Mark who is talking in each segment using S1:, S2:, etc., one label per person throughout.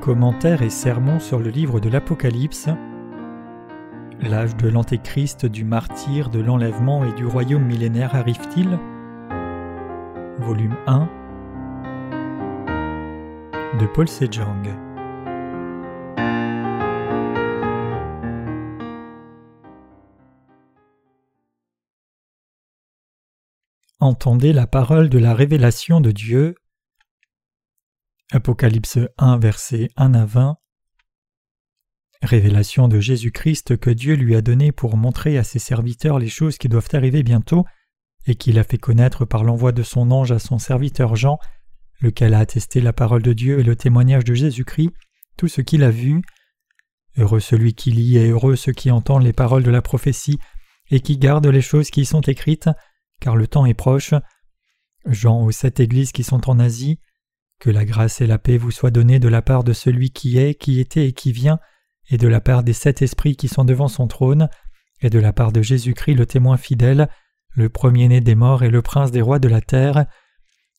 S1: Commentaires et sermons sur le livre de l'Apocalypse. L'âge de l'Antéchrist, du martyr, de l'enlèvement et du royaume millénaire arrive-t-il? Volume 1 de Paul Sejong. Entendez la parole de la révélation de Dieu. Apocalypse 1, versets 1 à 20. Révélation de Jésus-Christ que Dieu lui a donnée pour montrer à ses serviteurs les choses qui doivent arriver bientôt, et qu'il a fait connaître par l'envoi de son ange à son serviteur Jean, lequel a attesté la parole de Dieu et le témoignage de Jésus-Christ, tout ce qu'il a vu. Heureux celui qui lit et heureux ceux qui entendent les paroles de la prophétie et qui gardent les choses qui y sont écrites, car le temps est proche. Jean aux sept églises qui sont en Asie, que la grâce et la paix vous soient données de la part de celui qui est, qui était et qui vient, et de la part des sept esprits qui sont devant son trône, et de la part de Jésus-Christ le témoin fidèle, le premier-né des morts et le prince des rois de la terre,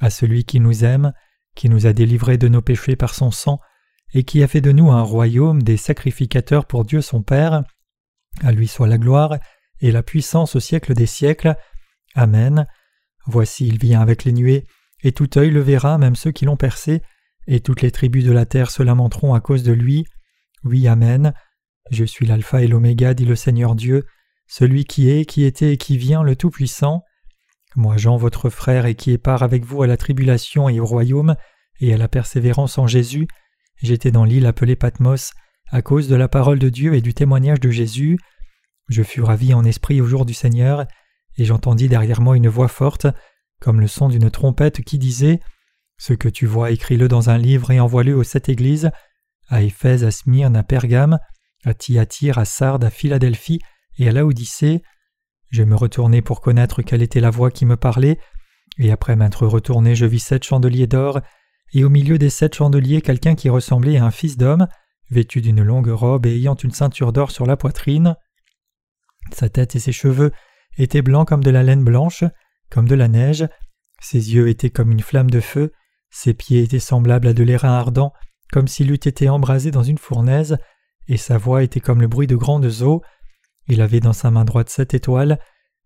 S1: à celui qui nous aime, qui nous a délivrés de nos péchés par son sang, et qui a fait de nous un royaume des sacrificateurs pour Dieu son Père, à lui soit la gloire et la puissance au siècle des siècles. Amen. Voici il vient avec les nuées, et tout œil le verra, même ceux qui l'ont percé, et toutes les tribus de la terre se lamenteront à cause de lui. Oui, Amen. Je suis l'Alpha et l'Oméga, dit le Seigneur Dieu, celui qui est, qui était et qui vient, le Tout-Puissant. Moi, Jean, votre frère, et qui est part avec vous à la tribulation et au royaume, et à la persévérance en Jésus, j'étais dans l'île appelée Patmos, à cause de la parole de Dieu et du témoignage de Jésus. Je fus ravi en esprit au jour du Seigneur, et j'entendis derrière moi une voix forte, comme le son d'une trompette qui disait Ce que tu vois, écris-le dans un livre et envoie-le aux sept églises, à Éphèse, à Smyrne, à Pergame, à Thyatire, à Sardes, à Philadelphie et à Laodicée. Je me retournai pour connaître quelle était la voix qui me parlait, et après m'être retourné, je vis sept chandeliers d'or, et au milieu des sept chandeliers quelqu'un qui ressemblait à un fils d'homme, vêtu d'une longue robe et ayant une ceinture d'or sur la poitrine. Sa tête et ses cheveux étaient blancs comme de la laine blanche, comme de la neige, ses yeux étaient comme une flamme de feu, ses pieds étaient semblables à de l'airain ardent, comme s'il eût été embrasé dans une fournaise, et sa voix était comme le bruit de grandes eaux. Il avait dans sa main droite sept étoiles,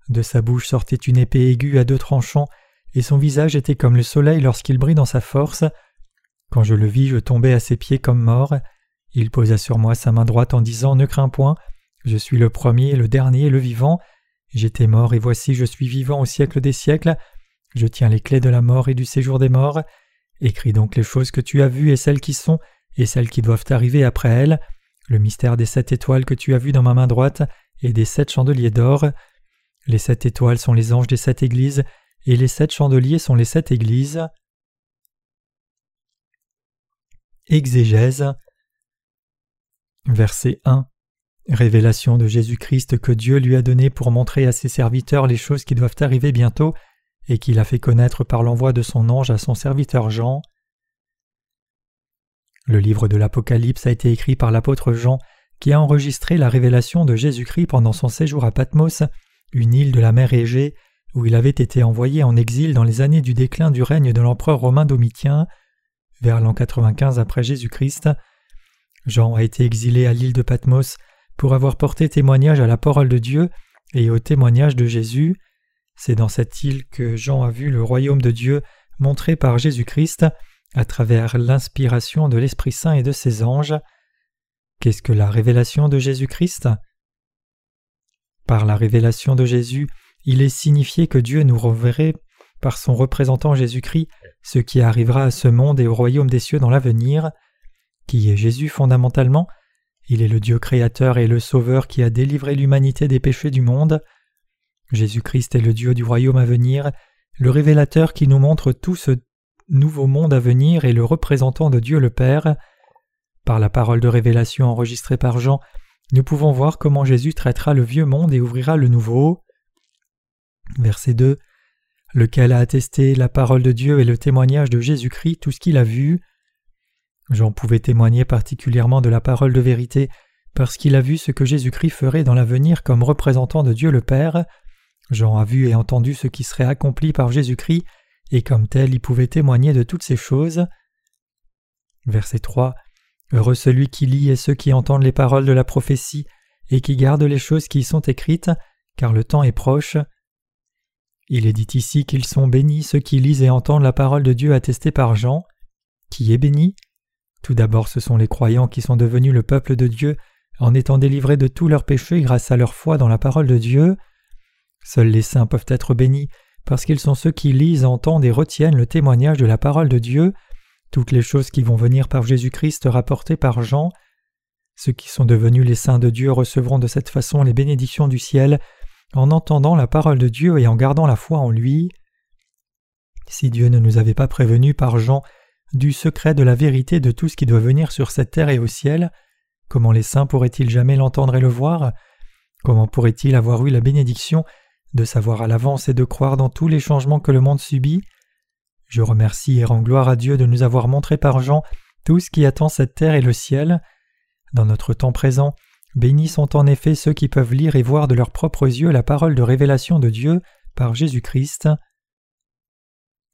S1: de sa bouche sortait une épée aiguë à deux tranchants, et son visage était comme le soleil lorsqu'il brille dans sa force. Quand je le vis, je tombai à ses pieds comme mort. Il posa sur moi sa main droite en disant Ne crains point, je suis le premier, le dernier, le vivant. J'étais mort et voici je suis vivant au siècle des siècles. Je tiens les clés de la mort et du séjour des morts. Écris donc les choses que tu as vues et celles qui sont, et celles qui doivent arriver après elles, le mystère des sept étoiles que tu as vues dans ma main droite et des sept chandeliers d'or. Les sept étoiles sont les anges des sept églises, et les sept chandeliers sont les sept églises. Exégèse Verset 1 Révélation de Jésus-Christ que Dieu lui a donnée pour montrer à ses serviteurs les choses qui doivent arriver bientôt et qu'il a fait connaître par l'envoi de son ange à son serviteur Jean. Le livre de l'Apocalypse a été écrit par l'apôtre Jean qui a enregistré la révélation de Jésus-Christ pendant son séjour à Patmos, une île de la mer Égée, où il avait été envoyé en exil dans les années du déclin du règne de l'empereur romain Domitien, vers l'an 95 après Jésus-Christ. Jean a été exilé à l'île de Patmos pour avoir porté témoignage à la parole de Dieu et au témoignage de Jésus. C'est dans cette île que Jean a vu le royaume de Dieu montré par Jésus-Christ à travers l'inspiration de l'Esprit Saint et de ses anges. Qu'est-ce que la révélation de Jésus-Christ? Par la révélation de Jésus, il est signifié que Dieu nous reverrait par son représentant Jésus-Christ ce qui arrivera à ce monde et au royaume des cieux dans l'avenir. Qui est Jésus fondamentalement il est le Dieu créateur et le Sauveur qui a délivré l'humanité des péchés du monde. Jésus-Christ est le Dieu du royaume à venir, le révélateur qui nous montre tout ce nouveau monde à venir et le représentant de Dieu le Père. Par la parole de révélation enregistrée par Jean, nous pouvons voir comment Jésus traitera le vieux monde et ouvrira le nouveau. Verset 2 Lequel a attesté la parole de Dieu et le témoignage de Jésus-Christ, tout ce qu'il a vu. Jean pouvait témoigner particulièrement de la parole de vérité parce qu'il a vu ce que Jésus-Christ ferait dans l'avenir comme représentant de Dieu le Père. Jean a vu et entendu ce qui serait accompli par Jésus-Christ, et comme tel il pouvait témoigner de toutes ces choses. Verset 3 Heureux celui qui lit et ceux qui entendent les paroles de la prophétie et qui gardent les choses qui y sont écrites, car le temps est proche. Il est dit ici qu'ils sont bénis ceux qui lisent et entendent la parole de Dieu attestée par Jean. Qui est béni? Tout d'abord ce sont les croyants qui sont devenus le peuple de Dieu en étant délivrés de tous leurs péchés grâce à leur foi dans la parole de Dieu. Seuls les saints peuvent être bénis parce qu'ils sont ceux qui lisent, entendent et retiennent le témoignage de la parole de Dieu toutes les choses qui vont venir par Jésus-Christ rapportées par Jean. Ceux qui sont devenus les saints de Dieu recevront de cette façon les bénédictions du ciel en entendant la parole de Dieu et en gardant la foi en lui. Si Dieu ne nous avait pas prévenus par Jean du secret de la vérité de tout ce qui doit venir sur cette terre et au ciel, comment les saints pourraient-ils jamais l'entendre et le voir? Comment pourraient-ils avoir eu la bénédiction de savoir à l'avance et de croire dans tous les changements que le monde subit? Je remercie et rends gloire à Dieu de nous avoir montré par Jean tout ce qui attend cette terre et le ciel. Dans notre temps présent, bénis sont en effet ceux qui peuvent lire et voir de leurs propres yeux la parole de révélation de Dieu par Jésus-Christ.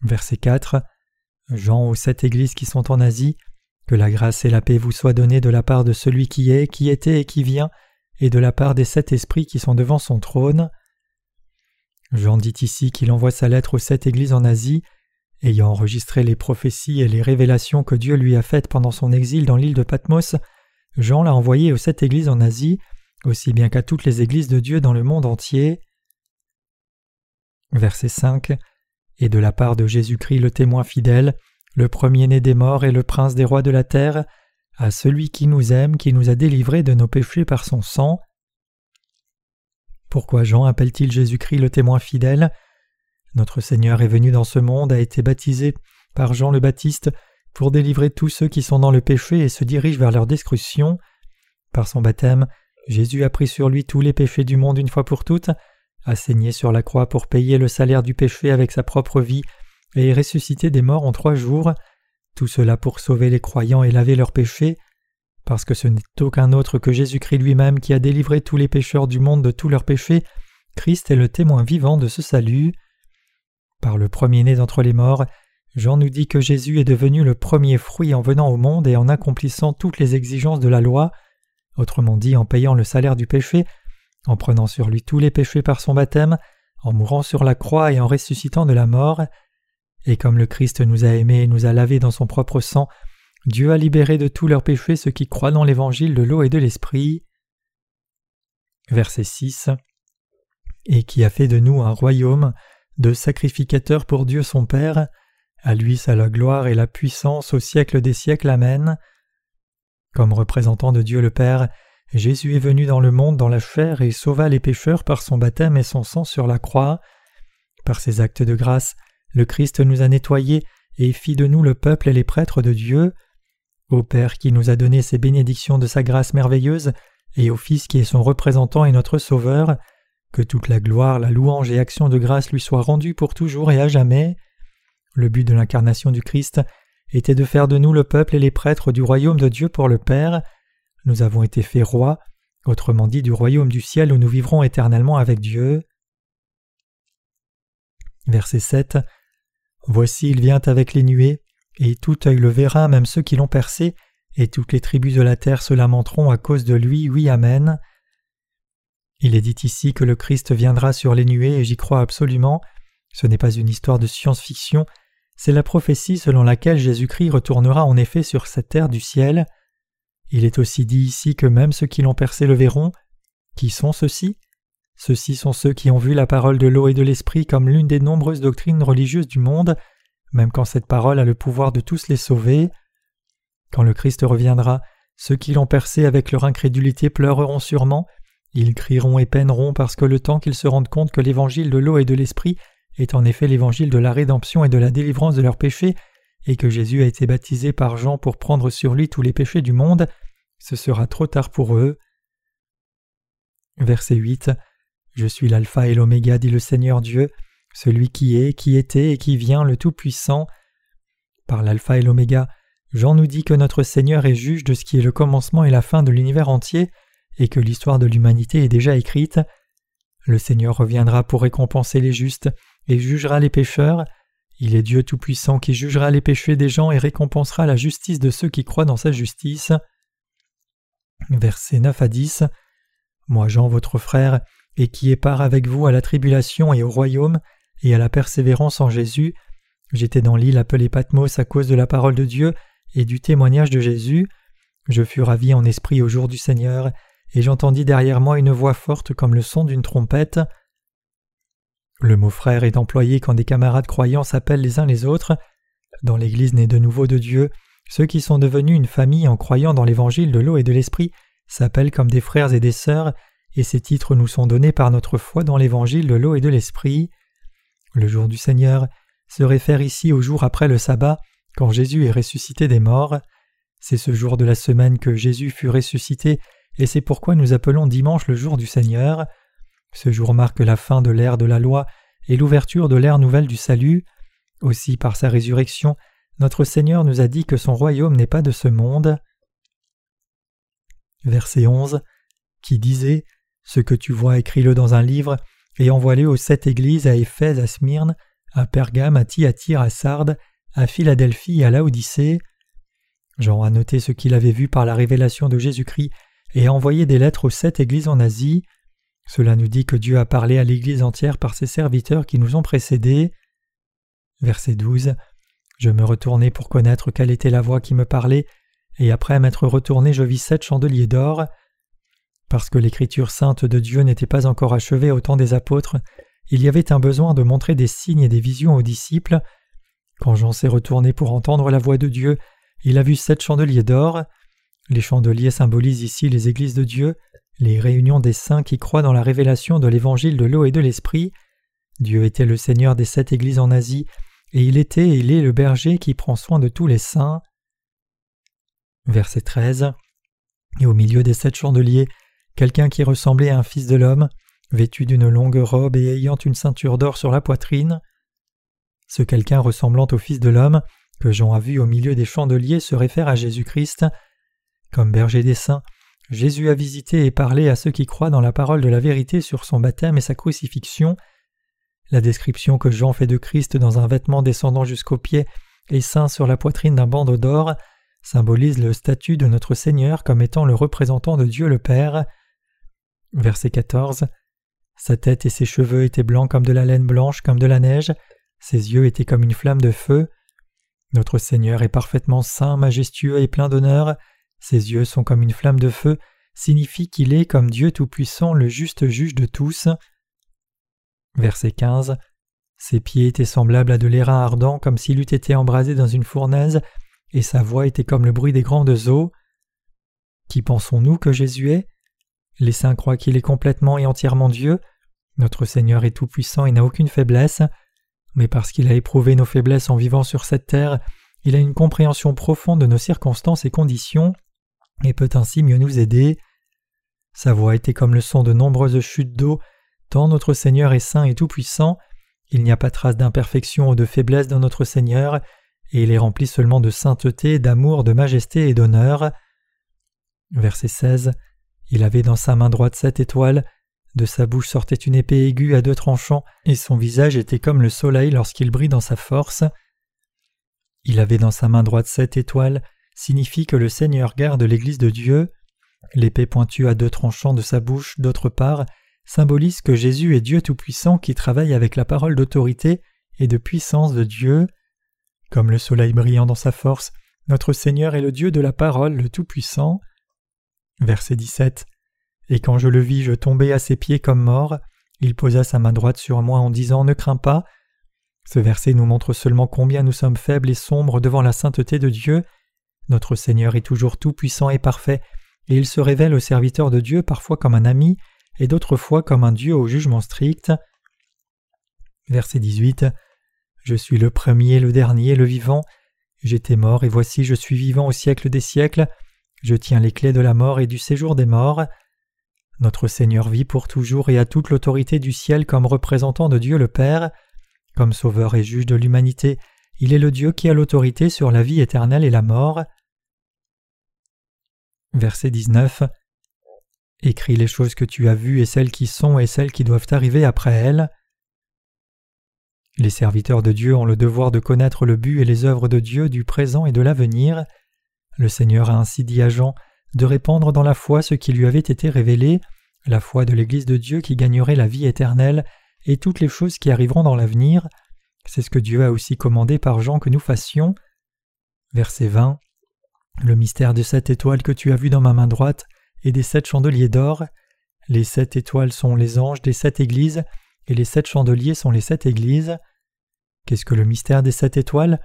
S1: Verset 4 Jean aux sept églises qui sont en Asie, que la grâce et la paix vous soient données de la part de celui qui est, qui était et qui vient, et de la part des sept esprits qui sont devant son trône. Jean dit ici qu'il envoie sa lettre aux sept églises en Asie, Ayant enregistré les prophéties et les révélations que Dieu lui a faites pendant son exil dans l'île de Patmos, Jean l'a envoyé aux sept églises en Asie, aussi bien qu'à toutes les églises de Dieu dans le monde entier. Verset 5 Et de la part de Jésus-Christ le témoin fidèle, le premier-né des morts et le prince des rois de la terre, à celui qui nous aime, qui nous a délivrés de nos péchés par son sang. Pourquoi Jean appelle-t-il Jésus-Christ le témoin fidèle? Notre Seigneur est venu dans ce monde, a été baptisé par Jean le Baptiste pour délivrer tous ceux qui sont dans le péché et se dirigent vers leur destruction. Par son baptême, Jésus a pris sur lui tous les péchés du monde une fois pour toutes, a saigné sur la croix pour payer le salaire du péché avec sa propre vie et ressuscité des morts en trois jours, tout cela pour sauver les croyants et laver leurs péchés, parce que ce n'est aucun autre que Jésus-Christ lui-même qui a délivré tous les pécheurs du monde de tous leurs péchés, Christ est le témoin vivant de ce salut. Par le premier-né d'entre les morts, Jean nous dit que Jésus est devenu le premier fruit en venant au monde et en accomplissant toutes les exigences de la loi, autrement dit en payant le salaire du péché, en prenant sur lui tous les péchés par son baptême, en mourant sur la croix et en ressuscitant de la mort. Et comme le Christ nous a aimés et nous a lavés dans son propre sang, Dieu a libéré de tous leurs péchés ceux qui croient dans l'évangile de l'eau et de l'esprit. Verset 6 Et qui a fait de nous un royaume, de sacrificateur pour Dieu son Père, à lui sa la gloire et la puissance au siècle des siècles. Amen. Comme représentant de Dieu le Père, Jésus est venu dans le monde dans la chair et sauva les pécheurs par son baptême et son sang sur la croix. Par ses actes de grâce, le Christ nous a nettoyés et fit de nous le peuple et les prêtres de Dieu. Au Père qui nous a donné ses bénédictions de sa grâce merveilleuse, et au Fils qui est son représentant et notre Sauveur, que toute la gloire, la louange et action de grâce lui soient rendues pour toujours et à jamais. Le but de l'incarnation du Christ était de faire de nous le peuple et les prêtres du royaume de Dieu pour le Père. Nous avons été faits rois, autrement dit du royaume du ciel où nous vivrons éternellement avec Dieu. Verset 7 Voici il vient avec les nuées, et tout œil le verra, même ceux qui l'ont percé, et toutes les tribus de la terre se lamenteront à cause de lui, oui, Amen. Il est dit ici que le Christ viendra sur les nuées et j'y crois absolument. Ce n'est pas une histoire de science-fiction, c'est la prophétie selon laquelle Jésus-Christ retournera en effet sur cette terre du ciel. Il est aussi dit ici que même ceux qui l'ont percé le verront. Qui sont ceux-ci? Ceux-ci sont ceux qui ont vu la parole de l'eau et de l'esprit comme l'une des nombreuses doctrines religieuses du monde, même quand cette parole a le pouvoir de tous les sauver. Quand le Christ reviendra, ceux qui l'ont percé avec leur incrédulité pleureront sûrement, ils crieront et peineront parce que le temps qu'ils se rendent compte que l'évangile de l'eau et de l'esprit est en effet l'évangile de la rédemption et de la délivrance de leurs péchés, et que Jésus a été baptisé par Jean pour prendre sur lui tous les péchés du monde, ce sera trop tard pour eux. Verset 8 Je suis l'Alpha et l'Oméga, dit le Seigneur Dieu, celui qui est, qui était et qui vient, le Tout-Puissant. Par l'Alpha et l'Oméga, Jean nous dit que notre Seigneur est juge de ce qui est le commencement et la fin de l'univers entier, et que l'histoire de l'humanité est déjà écrite. Le Seigneur reviendra pour récompenser les justes et jugera les pécheurs. Il est Dieu Tout-Puissant qui jugera les péchés des gens et récompensera la justice de ceux qui croient dans sa justice. Versets 9 à 10. Moi, Jean, votre frère, et qui est part avec vous à la tribulation et au royaume, et à la persévérance en Jésus, j'étais dans l'île appelée Patmos à cause de la parole de Dieu et du témoignage de Jésus. Je fus ravi en esprit au jour du Seigneur, et j'entendis derrière moi une voix forte comme le son d'une trompette. Le mot frère est employé quand des camarades croyants s'appellent les uns les autres. Dans l'Église née de nouveau de Dieu, ceux qui sont devenus une famille en croyant dans l'Évangile de l'eau et de l'Esprit s'appellent comme des frères et des sœurs, et ces titres nous sont donnés par notre foi dans l'Évangile de l'eau et de l'Esprit. Le jour du Seigneur se réfère ici au jour après le sabbat, quand Jésus est ressuscité des morts. C'est ce jour de la semaine que Jésus fut ressuscité, et c'est pourquoi nous appelons dimanche le jour du Seigneur. Ce jour marque la fin de l'ère de la loi et l'ouverture de l'ère nouvelle du salut. Aussi par sa résurrection, notre Seigneur nous a dit que son royaume n'est pas de ce monde. Verset 11 qui disait Ce que tu vois, écris-le dans un livre et envoie-le aux sept églises à Éphèse, à Smyrne, à Pergame, à Thyatire, à Sardes, à Philadelphie à Laodicée. Jean a noté ce qu'il avait vu par la révélation de Jésus-Christ et a envoyé des lettres aux sept églises en Asie. Cela nous dit que Dieu a parlé à l'Église entière par ses serviteurs qui nous ont précédés. Verset 12 Je me retournai pour connaître quelle était la voix qui me parlait, et après m'être retourné, je vis sept chandeliers d'or. Parce que l'écriture sainte de Dieu n'était pas encore achevée au temps des apôtres, il y avait un besoin de montrer des signes et des visions aux disciples. Quand Jean s'est retourné pour entendre la voix de Dieu, il a vu sept chandeliers d'or. Les chandeliers symbolisent ici les églises de Dieu, les réunions des saints qui croient dans la révélation de l'évangile de l'eau et de l'esprit. Dieu était le Seigneur des sept églises en Asie, et il était et il est le berger qui prend soin de tous les saints. Verset 13. Et au milieu des sept chandeliers, quelqu'un qui ressemblait à un fils de l'homme, vêtu d'une longue robe et ayant une ceinture d'or sur la poitrine. Ce quelqu'un ressemblant au Fils de l'homme, que Jean a vu au milieu des chandeliers, se réfère à Jésus-Christ. Comme berger des saints, Jésus a visité et parlé à ceux qui croient dans la parole de la vérité sur son baptême et sa crucifixion. La description que Jean fait de Christ dans un vêtement descendant jusqu'aux pieds et saint sur la poitrine d'un bandeau d'or symbolise le statut de notre Seigneur comme étant le représentant de Dieu le Père. Verset 14 Sa tête et ses cheveux étaient blancs comme de la laine blanche comme de la neige, ses yeux étaient comme une flamme de feu. Notre Seigneur est parfaitement saint, majestueux et plein d'honneur, ses yeux sont comme une flamme de feu, signifie qu'il est comme Dieu Tout-Puissant, le juste juge de tous. Verset 15 Ses pieds étaient semblables à de l'airain ardent, comme s'il eût été embrasé dans une fournaise, et sa voix était comme le bruit des grandes eaux. Qui pensons-nous que Jésus est? Les saints croient qu'il est complètement et entièrement Dieu. Notre Seigneur est tout-puissant et n'a aucune faiblesse, mais parce qu'il a éprouvé nos faiblesses en vivant sur cette terre, il a une compréhension profonde de nos circonstances et conditions et peut ainsi mieux nous aider. Sa voix était comme le son de nombreuses chutes d'eau, tant notre Seigneur est saint et tout-puissant, il n'y a pas trace d'imperfection ou de faiblesse dans notre Seigneur, et il est rempli seulement de sainteté, d'amour, de majesté et d'honneur. Verset 16 Il avait dans sa main droite sept étoiles, de sa bouche sortait une épée aiguë à deux tranchants, et son visage était comme le soleil lorsqu'il brille dans sa force. Il avait dans sa main droite sept étoiles, signifie que le Seigneur garde l'Église de Dieu. L'épée pointue à deux tranchants de sa bouche, d'autre part, symbolise que Jésus est Dieu Tout-Puissant qui travaille avec la parole d'autorité et de puissance de Dieu. Comme le soleil brillant dans sa force, notre Seigneur est le Dieu de la parole, le Tout-Puissant. Verset 17 Et quand je le vis, je tombai à ses pieds comme mort. Il posa sa main droite sur moi en disant Ne crains pas. Ce verset nous montre seulement combien nous sommes faibles et sombres devant la sainteté de Dieu notre Seigneur est toujours tout-puissant et parfait, et il se révèle aux serviteurs de Dieu parfois comme un ami, et d'autres fois comme un Dieu au jugement strict. Verset 18 Je suis le premier, le dernier, le vivant. J'étais mort, et voici je suis vivant au siècle des siècles. Je tiens les clés de la mort et du séjour des morts. Notre Seigneur vit pour toujours et a toute l'autorité du ciel comme représentant de Dieu le Père. Comme sauveur et juge de l'humanité, il est le Dieu qui a l'autorité sur la vie éternelle et la mort. Verset 19 Écris les choses que tu as vues et celles qui sont et celles qui doivent arriver après elles. Les serviteurs de Dieu ont le devoir de connaître le but et les œuvres de Dieu du présent et de l'avenir. Le Seigneur a ainsi dit à Jean de répandre dans la foi ce qui lui avait été révélé, la foi de l'Église de Dieu qui gagnerait la vie éternelle et toutes les choses qui arriveront dans l'avenir. C'est ce que Dieu a aussi commandé par Jean que nous fassions. Verset 20. Le mystère de sept étoiles que tu as vu dans ma main droite et des sept chandeliers d'or. Les sept étoiles sont les anges des sept églises et les sept chandeliers sont les sept églises. Qu'est-ce que le mystère des sept étoiles?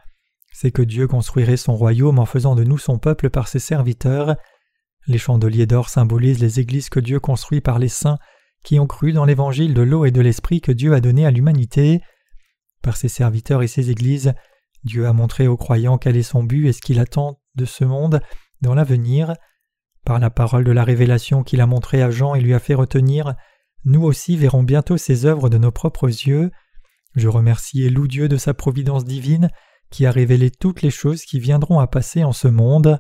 S1: C'est que Dieu construirait son royaume en faisant de nous son peuple par ses serviteurs. Les chandeliers d'or symbolisent les églises que Dieu construit par les saints qui ont cru dans l'évangile de l'eau et de l'esprit que Dieu a donné à l'humanité. Par ses serviteurs et ses églises, Dieu a montré aux croyants quel est son but et ce qu'il attend de ce monde dans l'avenir. Par la parole de la révélation qu'il a montrée à Jean et lui a fait retenir, nous aussi verrons bientôt ses œuvres de nos propres yeux. Je remercie et loue Dieu de sa providence divine qui a révélé toutes les choses qui viendront à passer en ce monde.